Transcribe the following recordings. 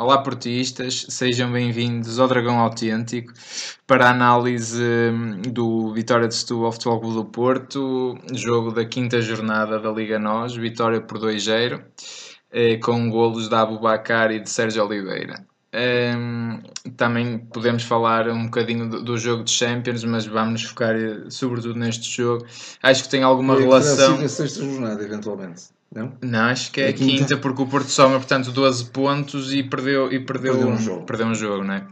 Olá, portistas, sejam bem-vindos ao Dragão Autêntico para a análise hum, do Vitória de Setúbal Futebol Clube do Porto, jogo da quinta jornada da Liga NOS, vitória por 2-0, eh, com golos de Abubacar e de Sérgio Oliveira. Um, também podemos falar um bocadinho do, jogo de Champions, mas vamos nos focar eh, sobretudo neste jogo. Acho que tem alguma e relação. a sexta jornada, eventualmente. Não? Não, acho que é, é quinta. quinta. porque o Porto soma, portanto, 12 pontos e perdeu, e perdeu, perdeu um jogo. Perdeu um jogo não é?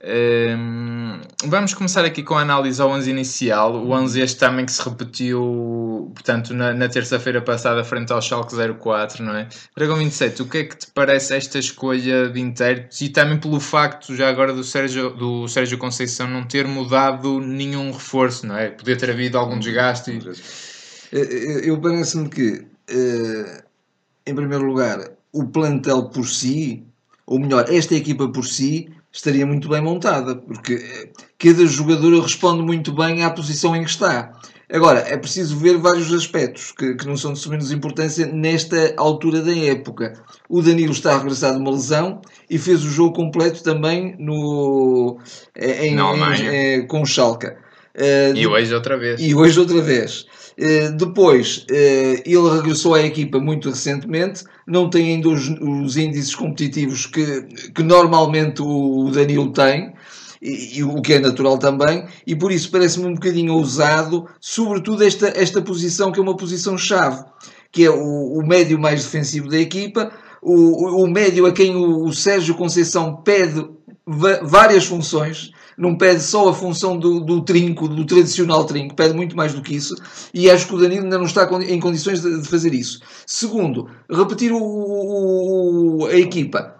Um, vamos começar aqui com a análise ao 11 inicial. O 11 este também que se repetiu, portanto, na, na terça-feira passada, frente ao Schalke 04, não é? Dragão 27, o que é que te parece esta escolha de intérpretes e também pelo facto, já agora, do Sérgio, do Sérgio Conceição não ter mudado nenhum reforço, não é? Poder ter havido algum desgaste. Eu, eu parece-me que em primeiro lugar, o plantel por si, ou melhor, esta equipa por si, estaria muito bem montada, porque eh, cada jogador responde muito bem à posição em que está. Agora, é preciso ver vários aspectos que, que não são de menos importância nesta altura da época. O Danilo está regressado de uma lesão e fez o jogo completo também no, eh, em, em, em, com o Schalke. Uh, e hoje outra vez. E hoje outra vez. Eh, depois, uh, ele regressou à equipa muito recentemente, não tem ainda os, os índices competitivos que, que normalmente o, o Danilo tem, e, e, o que é natural também, e por isso parece-me um bocadinho ousado, sobretudo esta, esta posição que é uma posição-chave, que é o, o médio mais defensivo da equipa, o, o médio a quem o, o Sérgio Conceição pede várias funções, não pede só a função do, do, trinco, do tradicional trinco, pede muito mais do que isso, e acho que o Danilo ainda não está em condições de, de fazer isso. Segundo, repetir o, o, a equipa.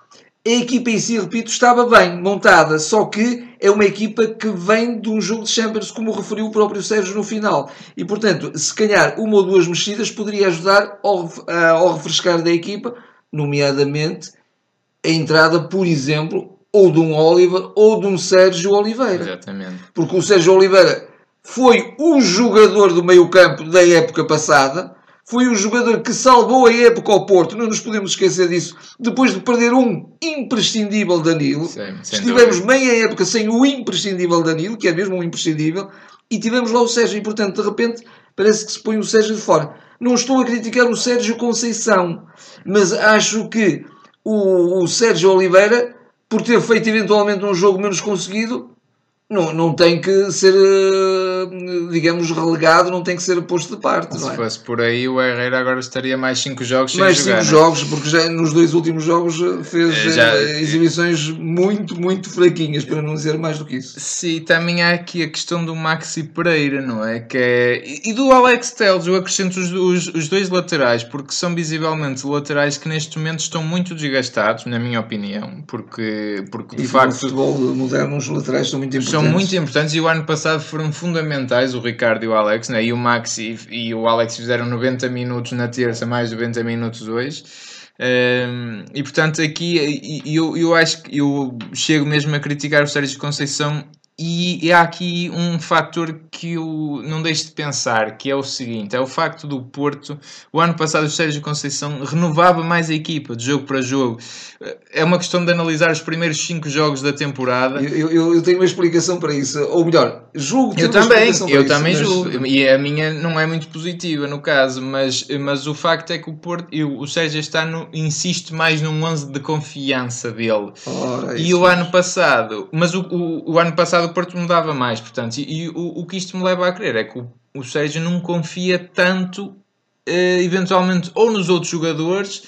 A equipa em si, repito, estava bem montada, só que é uma equipa que vem de um jogo de Champions, como referiu o próprio Sérgio no final. E, portanto, se calhar uma ou duas mexidas poderia ajudar ao, ao refrescar da equipa, nomeadamente a entrada, por exemplo, ou de um Oliver ou de um Sérgio Oliveira. Exatamente. Porque o Sérgio Oliveira foi o jogador do meio-campo da época passada, foi o jogador que salvou a época ao Porto, não nos podemos esquecer disso, depois de perder um imprescindível Danilo. Sim, Estivemos dúvida. meia época sem o imprescindível Danilo, que é mesmo um imprescindível, e tivemos lá o Sérgio, e portanto, de repente, parece que se põe o Sérgio de fora. Não estou a criticar o Sérgio Conceição, mas acho que o, o Sérgio Oliveira por ter feito eventualmente um jogo menos conseguido, não, não tem que ser, eh, digamos, relegado, não tem que ser posto de parte. Se é? fosse por aí, o Herrera agora estaria mais 5 jogos sem mais jogar. Mais 5 é? jogos, porque já nos dois últimos jogos eh, fez eh, já, exibições muito, muito fraquinhas, para não dizer mais do que isso. Sim, também há aqui a questão do Maxi Pereira, não é? Que é... E do Alex Teles, eu acrescento os, os, os dois laterais, porque são visivelmente laterais que neste momento estão muito desgastados, na minha opinião, porque, porque de e facto. No futebol moderno, os laterais são muito importantes são muito importantes e o ano passado foram fundamentais o Ricardo e o Alex, né? e o Max e, e o Alex fizeram 90 minutos na terça, mais 90 minutos hoje. Um, e portanto, aqui eu, eu acho que eu chego mesmo a criticar o Sérgio Conceição e há aqui um fator que eu não deixo de pensar, que é o seguinte: é o facto do Porto, o ano passado o Sérgio Conceição renovava mais a equipa de jogo para jogo. É uma questão de analisar os primeiros 5 jogos da temporada. Eu, eu, eu, tenho uma explicação para isso, ou melhor, julgo Eu também, eu também isso, julgo, mas... e a minha não é muito positiva no caso, mas, mas o facto é que o Porto, eu, o Sérgio está no, insiste mais num 11 de confiança dele. Ora, e o ano passado, mas o, o, o ano passado o Porto mudava mais, portanto, e, e o, o, que isto me leva a crer é que o, o Sérgio não confia tanto, eh, eventualmente, ou nos outros jogadores,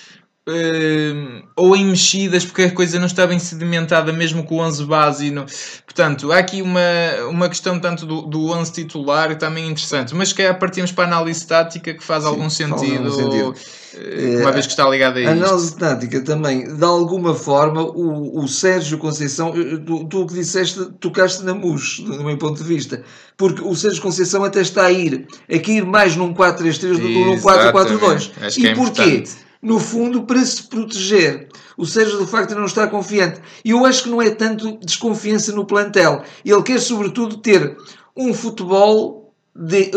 Uh, ou em mexidas porque a coisa não está bem sedimentada mesmo com o 11 base no... portanto há aqui uma, uma questão tanto do, do 11 titular também interessante mas que é partimos para a análise tática que faz Sim, algum sentido, sentido. Uh, uma vez que está ligada a isso. análise tática também de alguma forma o, o Sérgio Conceição tu, tu que disseste tocaste na mus do meu ponto de vista porque o Sérgio Conceição até está a ir a cair mais num 4-3-3 do que num 4-4-2 e é porquê? Importante no fundo, para se proteger. O Sérgio, de facto, não está confiante. E eu acho que não é tanto desconfiança no plantel. Ele quer, sobretudo, ter um futebol. De,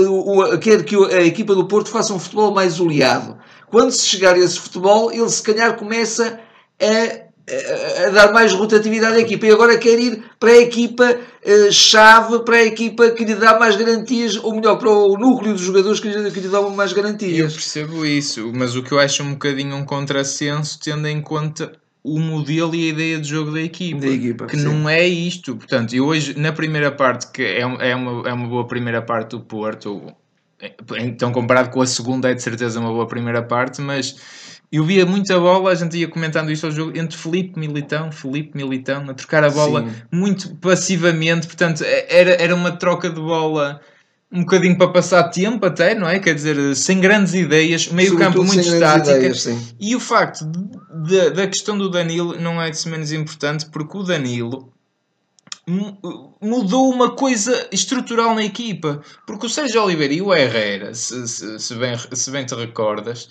quer que a equipa do Porto faça um futebol mais oleado. Quando se chegar a esse futebol, ele se calhar começa a a, dar mais rotatividade à equipa e agora quer ir para a equipa uh, chave, para a equipa que lhe dá mais garantias, ou melhor, para o núcleo dos jogadores que lhe, que lhe dão mais garantias. Eu percebo isso, mas o que eu acho um bocadinho um contrassenso, tendo em conta o modelo e a ideia de jogo da equipa, da equipa que sim. não é isto. Portanto, e hoje, na primeira parte, que é, é, uma, é uma boa primeira parte do Porto, então comparado com a segunda, é de certeza uma boa primeira parte, mas eu via muita bola, a gente ia comentando isso ao jogo, entre Felipe Militão, Felipe Militão, a trocar a bola Sim. muito passivamente, portanto, era, era uma troca de bola um bocadinho para passar tempo até, não é? Quer dizer, sem grandes ideias, meio campo muito estática. ideias, sim. e o facto de- da questão do Danilo não é de menos importante, porque o Danilo mu- mudou uma coisa estrutural na equipa. Porque o Sérgio Oliveira e o Herrera, se, se, se bem, se bem te recordas,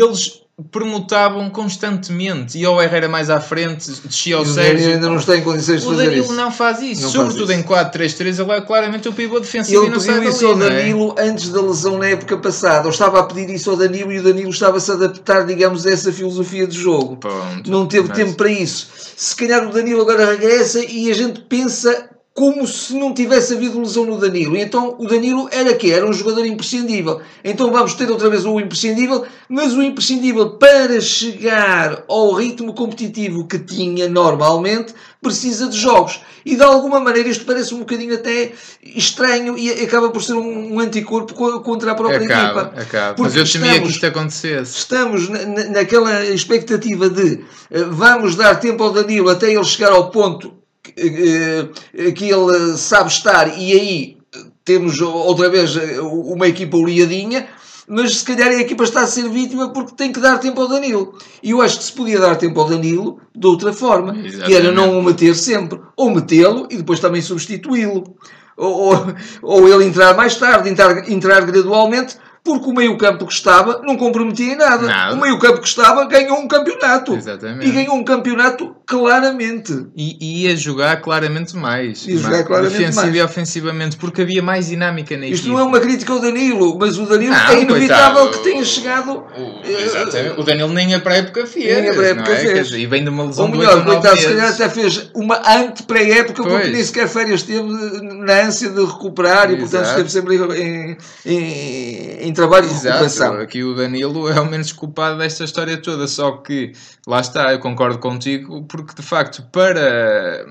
eles permutavam constantemente. E o Herrera mais à frente, descia ao E o Danilo Sérgio. ainda não está em condições de O fazer Danilo isso. não faz isso. Não faz Sobretudo isso. em 4-3-3, ele é claramente o pivô defensivo e Ele não sai pediu dali, isso ao não é? Danilo antes da lesão na época passada. Ou estava a pedir isso ao Danilo e o Danilo estava-se a adaptar, digamos, a essa filosofia de jogo. Não teve Mas- tempo para isso. Se calhar o Danilo agora regressa e a gente pensa como se não tivesse havido lesão no Danilo. E então o Danilo era quê? Era um jogador imprescindível. Então vamos ter outra vez o imprescindível, mas o imprescindível para chegar ao ritmo competitivo que tinha normalmente precisa de jogos. E de alguma maneira isto parece um bocadinho até estranho e acaba por ser um, um anticorpo co- contra a própria Acaba, equipa. acaba. Porque Mas eu temia estamos- que isto acontecesse. estamos na- na- naquela expectativa de eh, vamos dar tempo ao Danilo até ele chegar ao ponto que, eh, que ele sabe estar e aí eh, temos outra vez eh, uma equipa oleadinha, mas se calhar a equipa está a ser vítima porque tem que dar tempo ao Danilo. E eu acho que se podia dar tempo ao Danilo de outra forma, que era Exatamente. não o meter sempre, ou metê-lo e depois também substituí-lo. Ou, ou, ou ele entrar mais tarde, entrar, entrar gradualmente, porque o meio-campo que estava não comprometia em nada. Nada. O meio-campo que estava ganhou um campeonato. Exatamente. E ganhou um campeonato claramente. E e ia jogar claramente mais. Ia jogar claramente defensivo mais. e ofensivamente, porque havia mais dinâmica na Isto equipa. não é uma crítica ao Danilo, mas o Danilo Não, é inevitável coitado. que tenha chegado. O, exatamente. O Danilo nem a pré-época fez. Nem a pré-época é? fez. Quer dizer, E vem de uma lesão Ou de melhor, coitado, se calhar até fez uma ante-pré-época porque nem sequer férias teve na ânsia de recuperar e portanto Exato. esteve sempre em, em, em trabalho de Exato, recuperação. aqui o Danilo é o menos culpado desta história toda, só que lá está, eu concordo contigo, porque de facto para,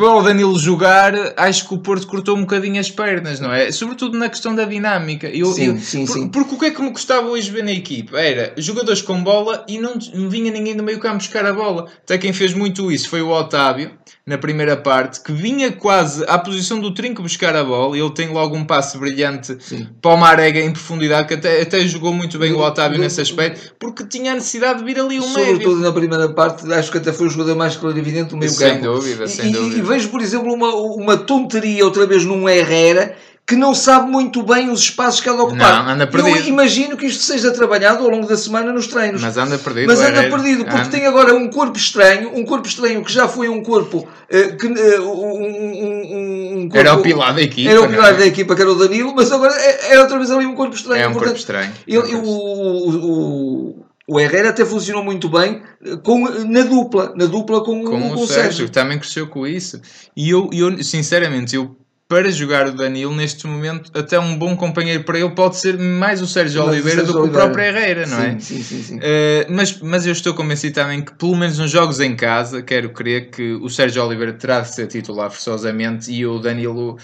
para o Danilo jogar, acho que o Porto cortou um bocadinho as pernas, não é? Sobretudo na questão da dinâmica. Eu, Sim, eu- sim, por- sim. Porque o que é que me gostava hoje ver na equipa? Era jogadores com bola e não, não vinha ninguém do meio campo buscar a bola. Até quem fez muito isso foi o Otávio, na primeira parte, que vinha quase à posição do Trinco buscar a bola, e ele tem logo um passe brilhante Sim. para o Marega em profundidade, que até, até jogou muito bem o No- Otávio nesse aspecto, porque tinha a necessidade de vir ali um médio. Sobretudo na primeira parte, acho que até foi o jogador mais clarividente do meio Sem campo. dúvida, sem e, dúvida. E vejo, por exemplo, uma, uma tonteria outra vez num Herrera que não sabe muito bem os espaços que ela ocupar. Não, anda Eu perdido. imagino que isto seja trabalhado ao longo da semana nos treinos. Mas anda perdido. Mas anda Herrera. perdido, porque Anda. tem agora um corpo estranho, um corpo estranho que já foi um corpo eh, que eh, um, um- um corpo- Era o pilar da equipa. era o pilar é? da equipa que era o Danilo, mas agora é, é outra vez ali um corpo estranho. É um corpo estranho. ele- o, o, o Herrera até funcionou muito bem eh, com, na dupla, na dupla com, com com o Sérgio, que também cresceu com isso. E eu, eu sinceramente, eu para jogar o Danilo neste momento, até um bom companheiro para ele pode ser mais o Sérgio Mas o Oliveira Sérgio do que o próprio Herrera, não é? Sim, sim, sim. sim. Uh, mas, mas eu estou convencido também que, pelo menos nos jogos em casa, quero crer que o Sérgio Oliveira terá de ser titular forçosamente e o Danilo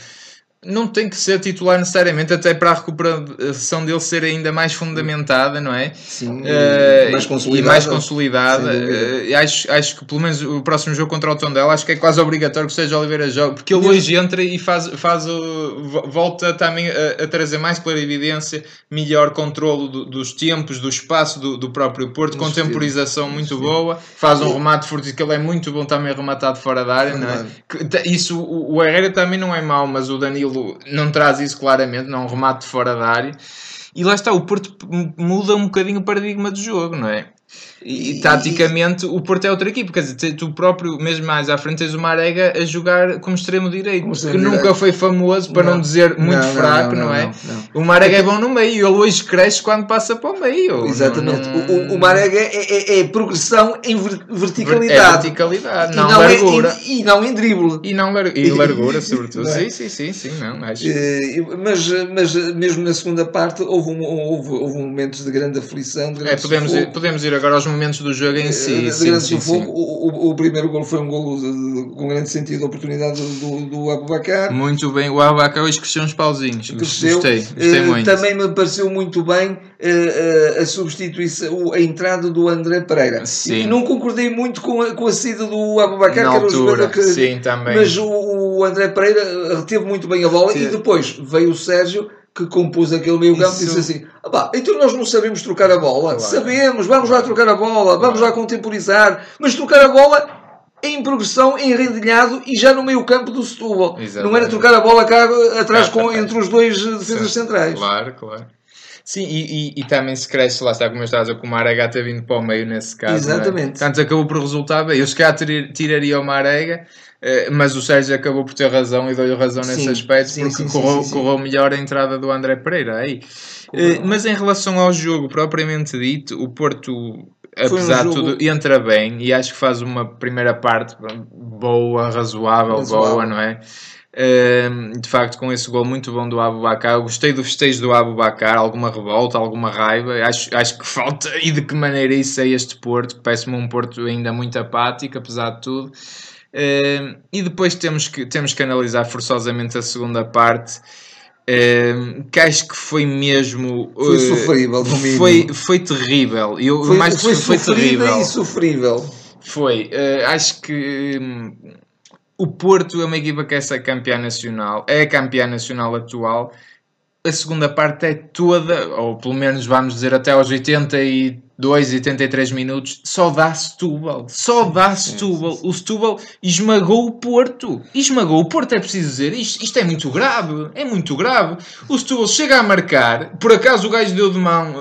não tem que ser titular necessariamente, até para a recuperação dele ser ainda mais fundamentada, não é? Sim, Uh, mais e consolidada. mais consolidada. Sem dúvida. Uh, acho, acho que pelo menos o próximo jogo contra o Tondela acho que é quase obrigatório que Sérgio Oliveira jogue, porque ele hoje entra e faz, faz o, vo- volta também a, a trazer mais clarividência, melhor controlo do- dos tempos, do espaço do, do próprio Porto, Nos contemporização muito boa, faz um remate forte, que ele é muito bom também rematado fora da área, não é? Isso, o o Herrera também não é mau, mas o Danilo não traz isso claramente, não é um remate fora da área. E lá está, o Porto muda um bocadinho o paradigma do jogo, não é? E, e, taticamente o Porto é outra equipe, quer dizer, tu próprio, mesmo mais à frente, tens o Marega a jogar como extremo direito, como que nunca direito. foi famoso, para não, não dizer muito não, fraco, não, não é? O Marega é bom no meio, ele hoje cresce quando passa para o meio. Exatamente, o, o Marega é, é, é, progressão em verticalidade, é verticalidade não, é largura. É, e, e, não em drible. E, não lar, e largura, sobretudo. sim, sim, sim, sim, não, acho. Eh, mas, mas mesmo na segunda parte houve, um, houve, houve momentos de grande aflição. De grande é, podemos, ir, podemos ir agora aos momentos do jogo em si. sim, sim, sim. O, o, primeiro gol foi um gol com grande sentido de oportunidade do, do Abubacar. Muito bem, o Abubacar hoje cresceu uns pauzinhos. Cresceu. Gostei, gostei uh, muito. Também me pareceu muito bem uh, a substituição, a entrada do André Pereira. Sim. E não concordei muito com a, com a saída do Abubacar, Na que era o jogador que. Sim, também. Mas o, o André Pereira reteve muito bem a bola sim. e depois veio o Sérgio que compôs aquele meio campo Isso... disse assim: ah, então nós não sabemos trocar a bola. Claro. Sabemos, vamos lá trocar a bola, vamos lá contemporizar, mas trocar a bola em progressão, em rendilhado e já no meio campo do Setúbal. Não era trocar a bola cá atrás com, entre os dois defesas centrais. Claro, claro. Sim, e, e, e, também se cresce, lá está como eu estava a com o Marega vindo para o meio nesse caso. É? Exatamente. É? Portanto, acabou por resultar bem. Eu se calhar tiraria o Marega, eh, mas o Sérgio acabou por ter razão e deu-lhe razão nesse sim, aspecto, sim, porque sim, correu, correu melhor a entrada do André Pereira aí. Eh, mas em relação ao jogo propriamente dito, o Porto apesar um de tudo, entra bem e acho que faz uma primeira parte boa, razoável, razoável. boa, não é? De facto, com esse gol muito bom do Abu Bakar, gostei do festejo do Abu Bakar, alguma revolta, alguma raiva. Acho, acho que falta e de que maneira isso é este Porto, que parece-me um Porto ainda muito apático, apesar de tudo. e depois temos que, temos que analisar forçosamente a segunda parte. que acho que foi mesmo foi uh, sofrível foi, foi terrível. Eu, foi, mais foi, foi terrível e sofrível. Foi. Uh, acho que hum, o Porto é uma equipa que é campeã nacional, é campeã nacional atual. A segunda parte é toda, ou pelo menos vamos dizer até aos 82, 83 minutos, só dá Setúbal. Só dá Setúbal. O Setúbal esmagou o Porto. Esmagou o Porto, é preciso dizer. Isto, isto é muito grave. É muito grave. O Setúbal chega a marcar. Por acaso o gajo deu de mão.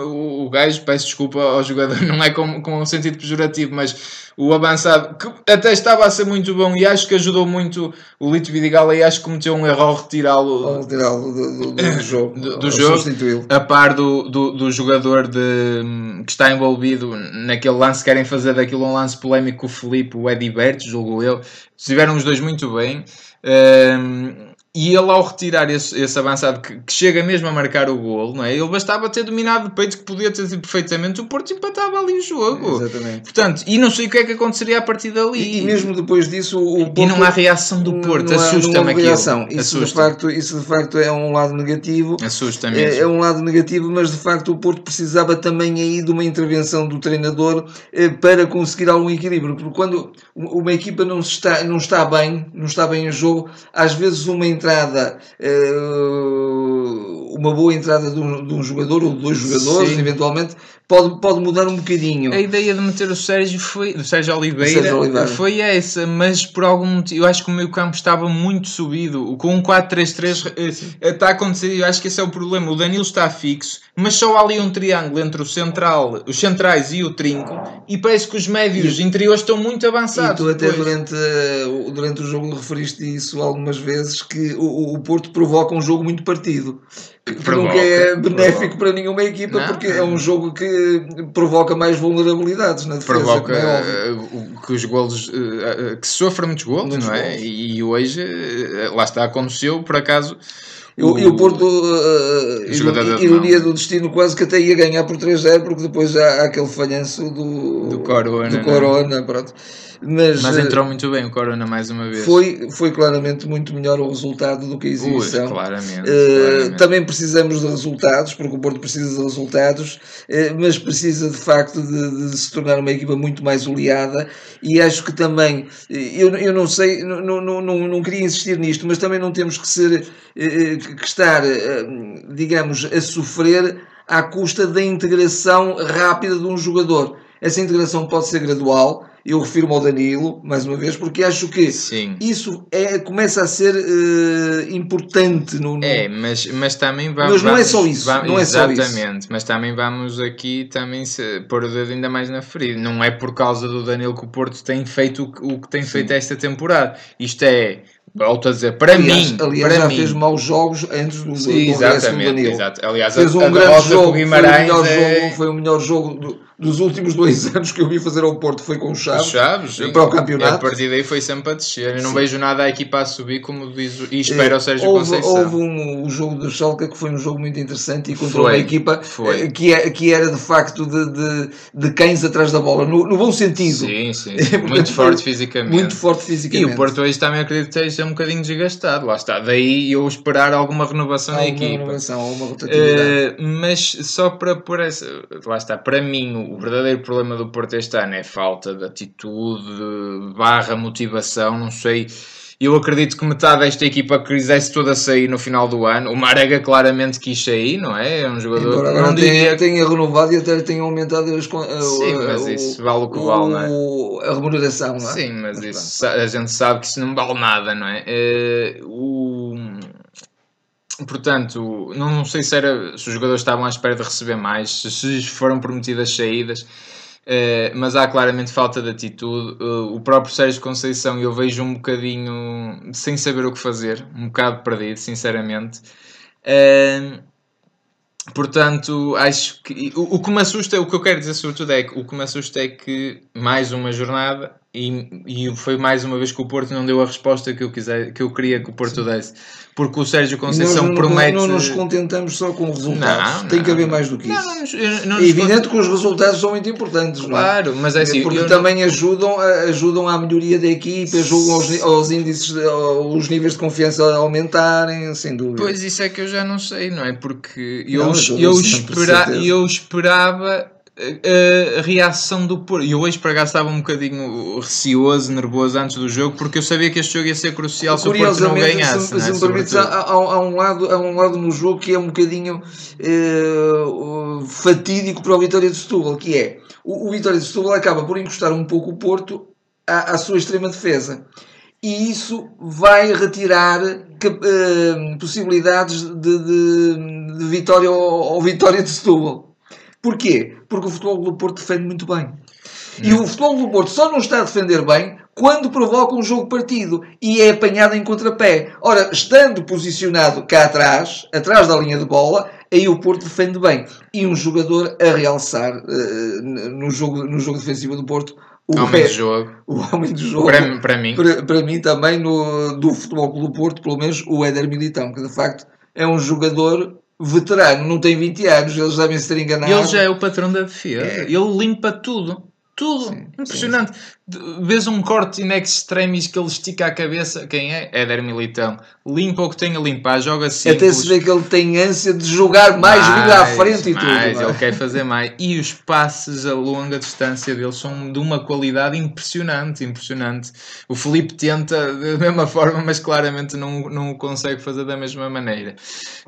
O, gajo, peço desculpa ao jogador, não é com, com um sentido pejorativo, mas o avançado, que até estava a ser muito bom e acho que ajudou muito o Lito Vidigal e acho que cometeu um erro ao retirá-lo retirá do, do, do, jogo, do, do jogo a par do, do, do, jogador de, que está envolvido naquele lance, querem fazer daquilo um lance polémico com o Felipe, o Eddie Berto, julgo eu, estiveram os dois muito bem. Um, e ele, ao retirar esse, esse avançado que, que, chega mesmo a marcar o gol, não é? ele bastava ter dominado de peito, que podia ter sido perfeitamente, o Porto empatava ali o jogo. Exatamente. Portanto, e não sei o que é que aconteceria a partir dali. E, e mesmo depois disso, o Porto, E não há reação do Porto, assusta-me aquilo. Reação. Isso, assusta. de facto, isso de facto é um lado negativo. Assusta-me. É, é, um lado negativo, mas de facto o Porto precisava também aí de uma intervenção do treinador eh, para conseguir algum equilíbrio. Porque quando uma equipa não está, não está bem, não está bem em jogo, às vezes uma entrada, eh, uma boa entrada de um, de um jogador ou de dois jogadores, Sim. eventualmente, pode, pode mudar um bocadinho. A ideia de meter o Sérgio foi, o Sérgio Oliveira, Sérgio Oliveira. foi essa, mas por algum motivo, eu acho que o meio campo estava muito subido. Com um 4-3-3 eh, está a acontecer, eu acho que esse é o problema. O Danilo está fixo, mas só há ali um triângulo entre o central, os centrais e o trinco, e parece que os médios e, interiores estão muito avançados. E tu até durante, eh, durante o jogo referiste isso algumas vezes, que o, o Porto provoca um jogo muito partido que provoca, nunca é benéfico provoca. para nenhuma equipa não, porque é um jogo que provoca mais vulnerabilidades na defesa. Provoca é que os golos uh, que sofra muitos golos, muitos não é? Golos. E hoje lá está, aconteceu por acaso. O, e o Porto, uh, ironia do destino, quase que até ia ganhar por 3-0, porque depois há, há aquele falhanço do, do Corona. Do corona pronto. Mas, Mas, entrou eh, muito bem o Corona mais uma vez. Foi, foi claramente muito melhor o resultado do que a exibição. Ui, claramente, uh, claramente, Também precisamos de resultados, porque o Porto precisa de resultados, uh, mas precisa de facto de, de, se tornar uma equipa muito mais oleada. E acho que também, eu, eu não sei, não, não, não, não queria insistir nisto, mas também não temos que ser, que estar, digamos, a sofrer à custa da integração rápida de um jogador. Essa integração pode ser gradual eu refiro-me ao Danilo, mais uma vez, porque acho que Sim. isso é, começa a ser eh, importante no, no- É, mas, mas também vamos. Mas não é vamos- só isso, va- não é só isso. Exatamente, mas também vamos aqui também se, pôr o dedo ainda mais na ferida. Não é por causa do Danilo que o Porto tem feito o o que tem feito esta temporada. Isto é, volto a dizer, para aliás, mim. aliás para já mim, fez maus jogos antes do, do, Sim, do do exatamente, Danilo. exato. Aliás, Fez a, um a grande derrota jogo, o foi o Guimarães melhor é... jogo, foi o melhor jogo do- dos últimos dois anos que eu vi fazer ao Porto, foi com o Chaves. Chaves, sim. para o campeonato. E a partir daí foi sempre a descer. Eu não Sim. vejo nada a equipa a subir, como diz e espera o Sérgio houve, Conceição. houve um, o jogo do Schalke que foi um jogo muito interessante e contra Foi, uma equipa foi. eh, que, é- que era de facto de, de, de cães atrás da bola, no, no bom sentido. Sim, sim. Portanto, Muito forte fisicamente. Muito forte E fisicamente. o Porto hoje também acredito que esteja um bocadinho desgastado, lá está. Daí eu esperar alguma renovação Há na equipa. renovação, há uma rotatividade. Eh, mas só para pôr essa. Lá está, para mim, o verdadeiro problema do Porto este ano é falta de atitude, barra motivação, não sei. Eu acredito que metade desta equipa quisesse toda sair no final do ano. O Marega claramente quis sair, não é? É um jogador. Embora não agora diria tenha, tenha renovado e até tenha aumentado as, a- Sim, mas o- isso vale o que vale, não é? o- a remuneração, não é? Sim, mas Mas isso sa- a gente sabe que isso não vale nada, não é? Eh, o... Portanto, não, sei se, era, se os jogadores estavam à espera de receber mais, se, se foram prometidas saídas, eh, mas há claramente falta de atitude. Eh, o próprio Sérgio Conceição eu vejo um bocadinho sem saber o que fazer, um bocado perdido, sinceramente. Eh, Portanto, acho que o, o que me assusta, o que eu quero dizer sobretudo é que o que me assusta é que mais uma jornada e, e foi mais uma vez que o Porto não deu a resposta que eu, quiser, que eu queria que o Porto desse. Porque o Sérgio Conceição não, promete. não nos contentamos só com resultados. Não, Tem não. que haver mais do que isso. Não, não não é evidente que os resultados são muito importantes, não é? Claro, mas é assim. porque não- também ajudam, ajudam à melhoria da equipa, ajudam aos, aos índices, os níveis de confiança a aumentarem, sem dúvida. Pois isso é que eu já não sei, não é? Porque eu, Não, eu espera, eu esperava a, reação do Porto. E eu hoje para cá estava um bocadinho receoso, nervoso antes do jogo, porque eu sabia que este jogo ia ser crucial se o Porto não ganhasse. se, é? se me há, há- há um lado, há um lado no jogo que é um bocadinho eh, fatídico para o Vitória de Setúbal, que é o, o Vitória de Setúbal acaba por encostar um pouco o Porto à, à sua extrema defesa. E isso vai retirar cap- eh, possibilidades de, de- de vitória ao, ao Vitória de Setúbal. Porquê? Porque o futebol do Porto defende muito bem. E o futebol do Porto só não está a defender bem quando provoca um jogo partido e é apanhado em contrapé. Ora, estando posicionado cá atrás, atrás da linha de bola, aí o Porto defende bem. E um jogador a realçar eh, no, jogo, no jogo defensivo do Porto, o, Homem de jogo. o homem do jogo. Para, para mim. Para, para mim também, no, do Futebol Clube do Porto, pelo menos o Éder Militão, que de facto é um jogador veterano, não tem 20 anos, eles devem se ter enganado. Ele já é o patrão da defesa. É. Ele limpa tudo. Tudo. Sim, Impressionante. De- Vês um corte in extremis que ele estica a cabeça. Quem é? Éder Militão. Limpa o que tem a limpar. Joga simples. Até se vê que ele tem ânsia de jogar mais, vir à frente e tudo. mais, ele quer fazer mais. E os passes a longa distância dele são de uma qualidade impressionante, impressionante. O Felipe tenta da mesma forma, mas claramente não, não o consegue fazer da mesma maneira.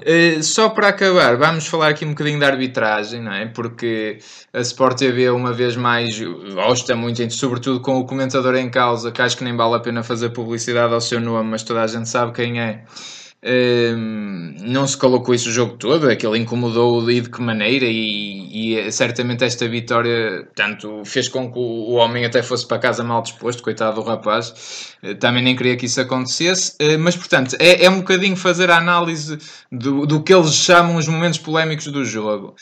Eh, só para acabar, vamos falar aqui um bocadinho da arbitragem, não é? Porque a Sport TV uma vez mais gosta muito, sobretudo com o comentador em causa, que acho que nem vale a pena fazer publicidade ao seu nome, mas toda a gente sabe quem é. Hum, não se colocou isso o jogo todo, aquilo incomodou e de que maneira, e, e, certamente esta vitória tanto fez com que o, o homem até fosse para casa mal disposto, coitado do rapaz, Eh, também nem queria que isso acontecesse, Eh, mas portanto é, é um bocadinho fazer a análise do, do que eles chamam os momentos polémicos do jogo.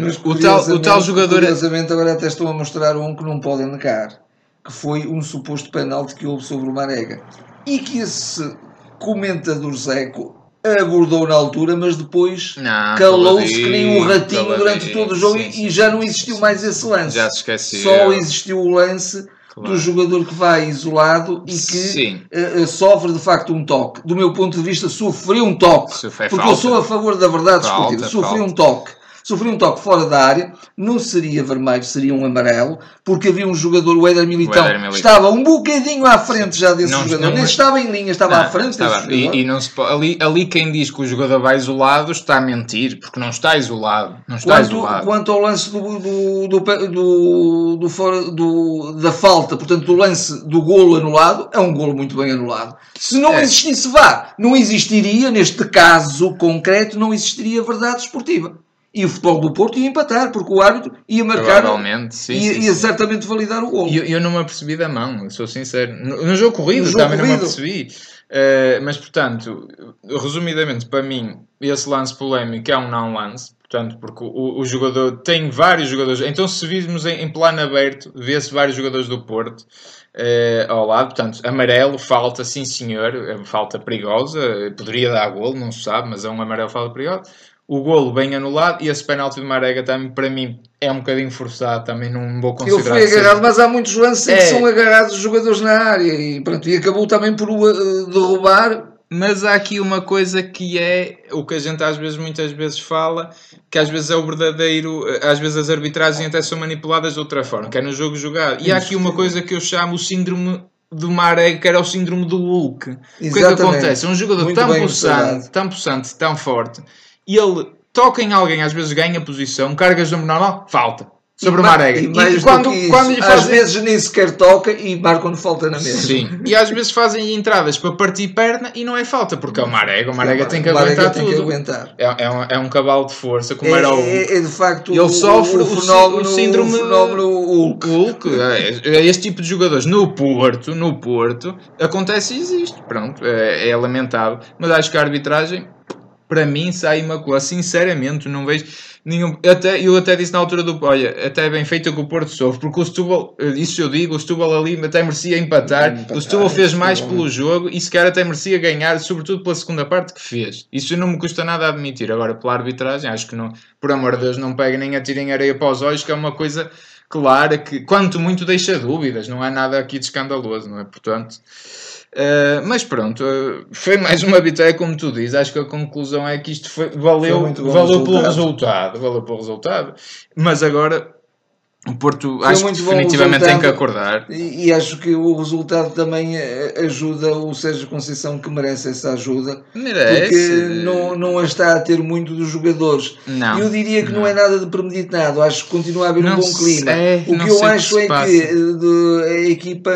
Mas, o, tal, o tal jogador. Curiosamente, agora até estou a mostrar um que não podem negar, que foi um suposto penalti que houve sobre o Marega. E que esse comentador Zeco abordou na altura, mas depois calou-se que nem um caladinho, ratinho durante todo o jogo sim, e- sim, e já não existiu mais esse lance. Já se esqueceu. Só existiu o lance Claro. do jogador que vai isolado e que eh, sofre de facto um toque. Do meu ponto de vista, sofreu um toque. Sofre- é porque falta. eu sou a favor da verdade Falta. Sofreu um toque. Sofreu um toque fora da área, não seria vermelho, seria um amarelo, porque havia um jogador, o Éder Militão, O Éder Militão. estava um bocadinho à frente já desse Não- jogador, não- nem estava em linha, estava à frente estava- desse jogador. e, e não se ali, ali quem diz que o jogador vai isolado está a mentir, porque não está isolado. Não está Quanto, isolado. quanto ao lance do, do, do, do, do fora- do- da falta, portanto, do lance do golo anulado, é um golo muito bem anulado. Se não É. existisse VAR, não existiria, neste caso concreto, não existiria verdade esportiva. E o futebol do Porto ia empatar, porque o árbitro ia marcar, Provavelmente, sim. ia, sim, ia sim. certamente validar o golo. E Eu, eu não me apercebi da mão, sou sincero. No, no jogo corrido No jogo também não me corrido. apercebi. Eh, mas, portanto, resumidamente, para mim, esse lance polémico é um não lance. Portanto, porque o, o jogador tem vários jogadores. Então, se virmos em, em plano aberto, vê-se vários jogadores do Porto eh, ao lado. Portanto, amarelo, falta, sim senhor, é falta perigosa. Poderia dar golo, não se sabe, mas é um amarelo, falta perigosa. O golo bem anulado e esse penalti de Marega também, para mim, é um bocadinho forçado. Também não vou Ele considerar foi que seja- agarrado, mas há muitos lances em que É. são agarrados os jogadores na área e, pronto, e acabou também por o eh, derrubar. Mas há aqui uma coisa que é o que a gente às vezes, muitas vezes fala, que às vezes é o verdadeiro, às vezes as arbitragens até são manipuladas de outra forma, que é no jogo jogado. E há aqui uma coisa que eu chamo o síndrome do Maré, que era o síndrome do Hulk. O que é que Exatamente. acontece? Um jogador Muito tão possante, tão possante, tão forte, e ele toca em alguém, às vezes ganha posição, cargas no normal, falta. Sobre o. E, mais E do quando, que isso, quando lhe às fazem vezes nem sequer toca e marcam falta na mesa. Sim, e às vezes fazem entradas para partir perna e não é falta, porque é o Marega, o Marega tem que O Marega aguentar tem que tudo. aguentar. É, é, um, é um cavalo de força, como É, era o é- é de facto Ele o, sofre o, o sí- fenómeno, o síndrome- o fenómeno Hulk. Hulk. É, é este tipo de jogadores no Porto, no Porto, acontece e existe. Pronto, é, é lamentável. Mas acho que a arbitragem, para mim, sai imaculada. Sinceramente, não vejo nenhum. eu Até, eu até disse na altura do. Olha, até é bem feito que o Porto sofre, porque o Setúbal, isso eu digo, o Setúbal ali até merecia empatar. Empatar, o Setúbal fez mais Setúbal. pelo jogo e sequer até merecia ganhar, sobretudo pela segunda parte que fez. Isso não me custa nada a admitir. Agora, pela arbitragem, acho que não, por amor de Deus, não peguem nem atirem areia para os olhos, que é uma coisa clara que, quanto muito, deixa dúvidas. Não há nada aqui de escandaloso, não é? Portanto. Eh, mas pronto, eh, foi mais uma vitória, como tu dizes. Acho que a conclusão é que isto foi, valeu, Foi valeu pelo resultado. resultado. Valeu pelo resultado. Mas agora o Porto Foi acho que definitivamente tem que acordar. E, e acho que o resultado também eh, ajuda o Sérgio Conceição, que merece essa ajuda, Merece. porque não, não a está a ter muito dos jogadores. Não, eu diria que não. não. é nada de premeditado, acho que continua a haver Não um bom clima. sei, o não que eu o que acho se é passa. que eh, de- a equipa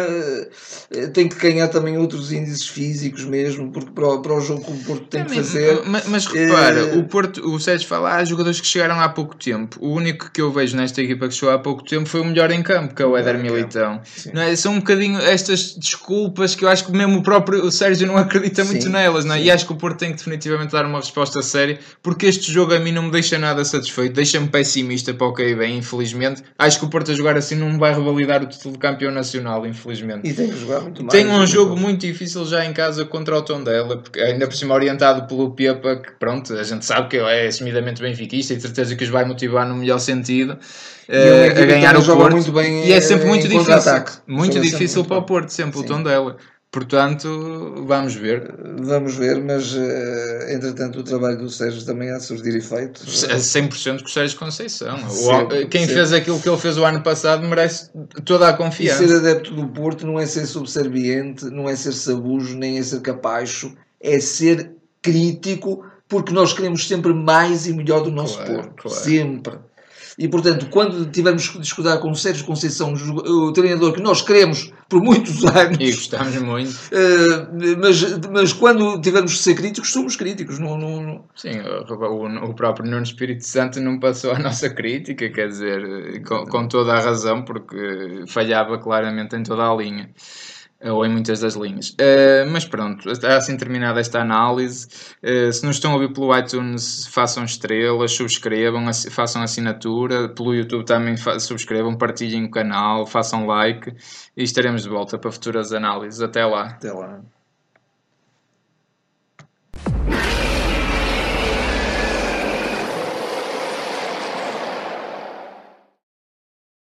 eh, tem que ganhar também outros índices físicos mesmo, porque para o, para o jogo que o Porto tem que fazer. Mas, mas repara, Eh, o Porto, o Sérgio fala, há jogadores que chegaram há pouco tempo. O único que eu vejo nesta equipa que chegou há pouco tempo foi o melhor em campo, que é o Éder Militão. Não é? São um bocadinho estas desculpas que eu acho que mesmo o próprio o Sérgio não acredita muito Sim, nelas, não é? E acho que o Porto tem que definitivamente dar uma resposta séria, porque este jogo a mim não me deixa nada satisfeito, deixa-me pessimista para o que vem, infelizmente. Acho que o Porto a jogar assim não vai revalidar o título de campeão nacional, infelizmente. E tem que jogar muito mais. Tem um jogo muito difícil já em casa contra o Tondela, porque ainda por cima orientado pelo Pepa, que pronto, a gente sabe que é assumidamente benfiquista e de certeza que os vai motivar no melhor sentido é equipa a ganhar o Porto. muito bem, e é sempre muito difícil. Muito difícil para o. Porto, sempre o Sim. Tondela. Portanto, vamos ver. Vamos ver, mas eh, entretanto o trabalho do Sérgio também há de surgir efeitos. A 100% com o Sérgio Conceição. Sempre, quem sempre. fez aquilo que ele fez o ano passado merece toda a E confiança. ser adepto do Porto não é ser subserviente, não é ser sabujo, nem é ser capacho, é ser crítico, porque nós queremos sempre mais e melhor do nosso Claro, Porto. claro. Sempre. E portanto, quando tivermos que discutir com o Sérgio Conceição, o treinador que nós queremos por muitos anos, E gostamos muito. eh, mas, mas quando tivermos que ser críticos, somos críticos. Não, não, não- Sim, o, o- o próprio Nuno Espírito Santo não passou a nossa crítica, quer dizer, com, com toda a razão, porque falhava claramente em toda a linha, ou em muitas das linhas. Eh, mas pronto, assim terminada esta análise. Eh, se nos estão a ouvir pelo iTunes, façam estrelas, subscrevam, assi- façam assinatura, pelo YouTube também subscrevam, partilhem o canal, façam like e estaremos de volta para futuras análises. Até lá. Até lá.